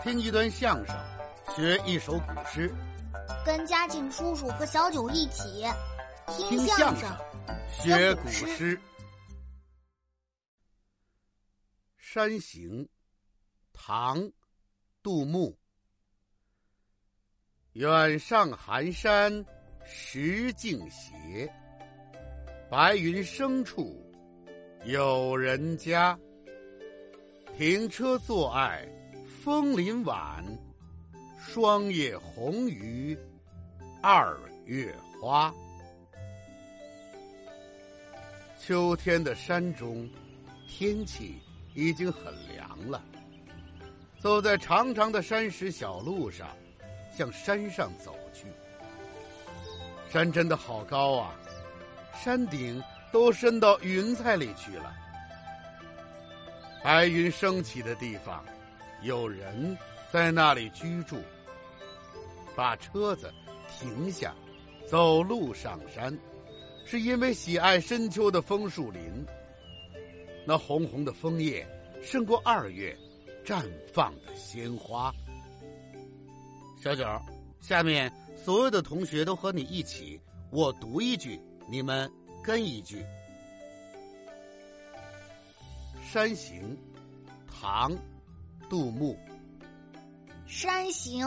听一段相声，学一首古诗，跟嘉庆叔叔和小九一起听相声，学古诗。《山行》唐·杜牧。远上寒山石径斜，白云生处有人家。停车坐爱枫林晚，霜叶红于二月花。秋天的山中，天气已经很凉了。走在长长的山石小路上，向山上走去。山真的好高啊，山顶都伸到云彩里去了。白云升起的地方，有人在那里居住。把车子停下，走路上山，是因为喜爱深秋的枫树林。那红红的枫叶，胜过二月绽放的鲜花。小九，下面所有的同学都和你一起，我读一句，你们跟一句。《山行》唐·杜牧。《山行》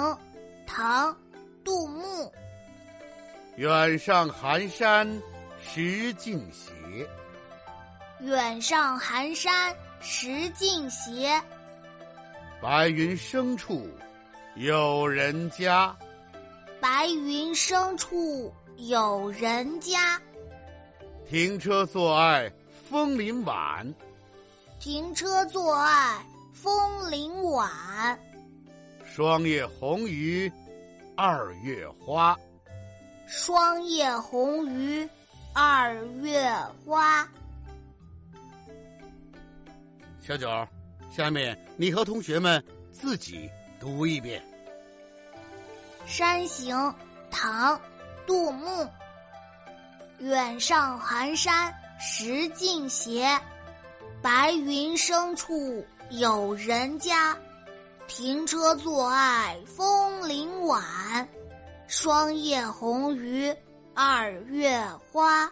唐·杜牧。远上寒山石径斜，远上寒山石径斜。白云生处有人家，白云生处有人家。停车坐爱枫林晚。停车坐爱枫林晚，霜叶红于二月花。霜叶红于二月花。小九，下面你和同学们自己读一遍《山行》唐·杜牧。远上寒山石径斜。白云生处有人家，停车坐爱枫林晚，霜叶红于二月花。